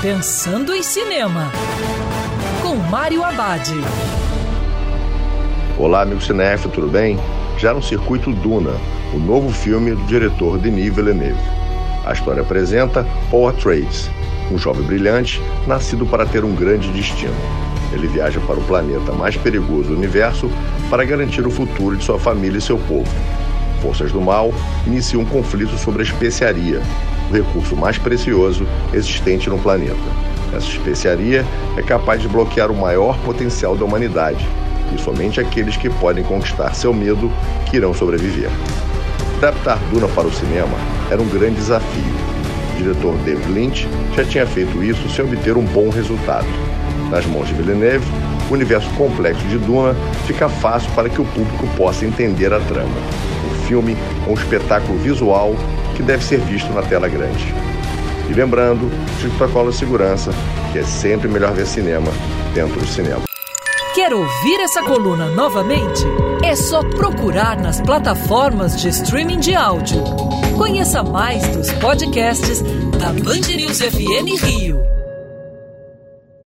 Pensando em Cinema, com Mário Abad. Olá, amigo cinéfilo, tudo bem? Já no circuito Duna, o novo filme do diretor Denis Villeneuve. A história apresenta Paul Atreides, um jovem brilhante nascido para ter um grande destino. Ele viaja para o planeta mais perigoso do universo para garantir o futuro de sua família e seu povo. Forças do Mal iniciam um conflito sobre a especiaria, o recurso mais precioso existente no planeta. Essa especiaria é capaz de bloquear o maior potencial da humanidade, e somente aqueles que podem conquistar seu medo que irão sobreviver. Adaptar Duna para o cinema era um grande desafio. O diretor David Lynch já tinha feito isso sem obter um bom resultado. Nas mãos de Villeneuve, o universo complexo de Duna fica fácil para que o público possa entender a trama. O filme é um espetáculo visual que deve ser visto na tela grande. E lembrando de protocolo de segurança, que é sempre melhor ver cinema dentro do cinema. Quer ouvir essa coluna novamente? É só procurar nas plataformas de streaming de áudio. Conheça mais dos podcasts da Band News FM Rio.